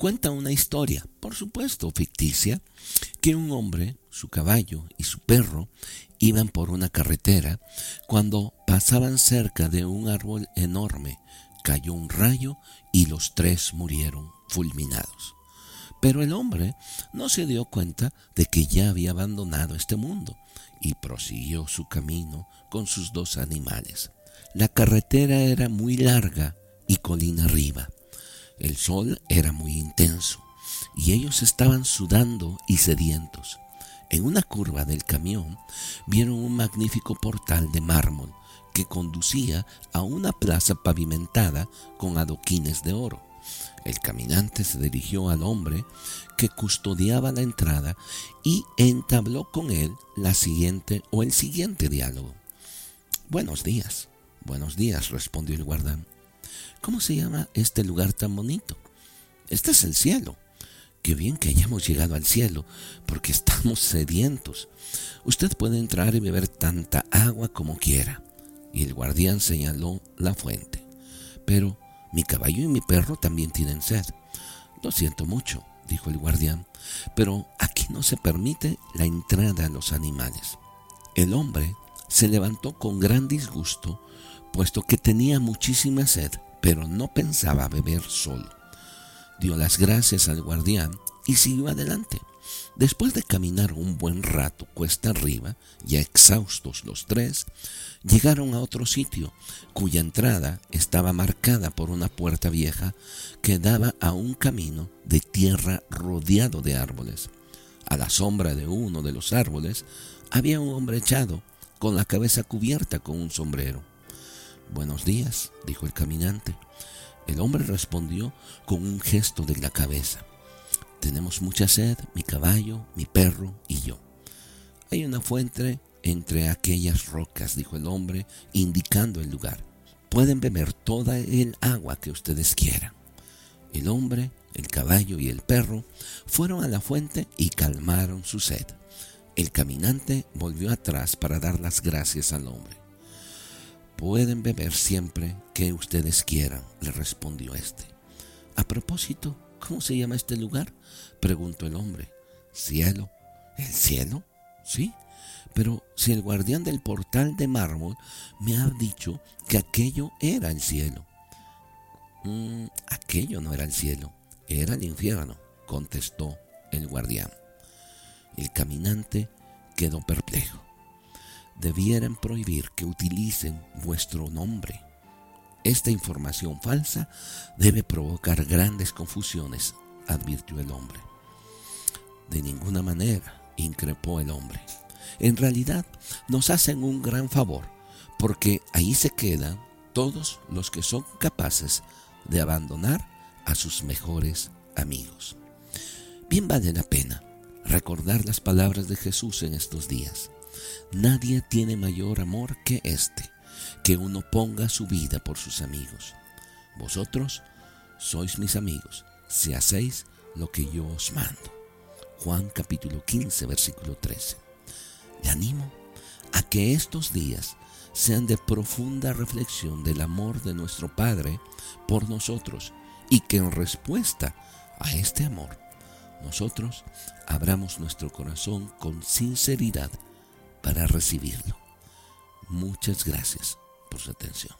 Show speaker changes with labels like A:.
A: cuenta una historia, por supuesto ficticia, que un hombre, su caballo y su perro iban por una carretera cuando pasaban cerca de un árbol enorme. Cayó un rayo y los tres murieron fulminados. Pero el hombre no se dio cuenta de que ya había abandonado este mundo y prosiguió su camino con sus dos animales. La carretera era muy larga y colina arriba. El sol era muy intenso y ellos estaban sudando y sedientos. En una curva del camión vieron un magnífico portal de mármol que conducía a una plaza pavimentada con adoquines de oro. El caminante se dirigió al hombre que custodiaba la entrada y entabló con él la siguiente o el siguiente diálogo. Buenos días, buenos días, respondió el guardán. ¿Cómo se llama este lugar tan bonito? Este es el cielo. Qué bien que hayamos llegado al cielo, porque estamos sedientos. Usted puede entrar y beber tanta agua como quiera. Y el guardián señaló la fuente. Pero mi caballo y mi perro también tienen sed. Lo siento mucho, dijo el guardián, pero aquí no se permite la entrada a los animales. El hombre se levantó con gran disgusto, puesto que tenía muchísima sed, pero no pensaba beber solo. Dio las gracias al guardián y siguió adelante. Después de caminar un buen rato cuesta arriba, ya exhaustos los tres, llegaron a otro sitio cuya entrada estaba marcada por una puerta vieja que daba a un camino de tierra rodeado de árboles. A la sombra de uno de los árboles había un hombre echado, con la cabeza cubierta con un sombrero. Buenos días, dijo el caminante. El hombre respondió con un gesto de la cabeza. Tenemos mucha sed, mi caballo, mi perro y yo. Hay una fuente entre aquellas rocas, dijo el hombre, indicando el lugar. Pueden beber toda el agua que ustedes quieran. El hombre, el caballo y el perro fueron a la fuente y calmaron su sed. El caminante volvió atrás para dar las gracias al hombre. Pueden beber siempre que ustedes quieran, le respondió éste. A propósito, ¿cómo se llama este lugar? preguntó el hombre. Cielo. ¿El cielo? Sí. Pero si el guardián del portal de mármol me ha dicho que aquello era el cielo. Mm, aquello no era el cielo, era el infierno, contestó el guardián. El caminante quedó perplejo debieran prohibir que utilicen vuestro nombre. Esta información falsa debe provocar grandes confusiones, advirtió el hombre. De ninguna manera, increpó el hombre. En realidad, nos hacen un gran favor, porque ahí se quedan todos los que son capaces de abandonar a sus mejores amigos. Bien vale la pena recordar las palabras de Jesús en estos días. Nadie tiene mayor amor que este, que uno ponga su vida por sus amigos. Vosotros sois mis amigos, si hacéis lo que yo os mando. Juan capítulo 15, versículo 13. Le animo a que estos días sean de profunda reflexión del amor de nuestro Padre por nosotros y que en respuesta a este amor nosotros abramos nuestro corazón con sinceridad para recibirlo. Muchas gracias por su atención.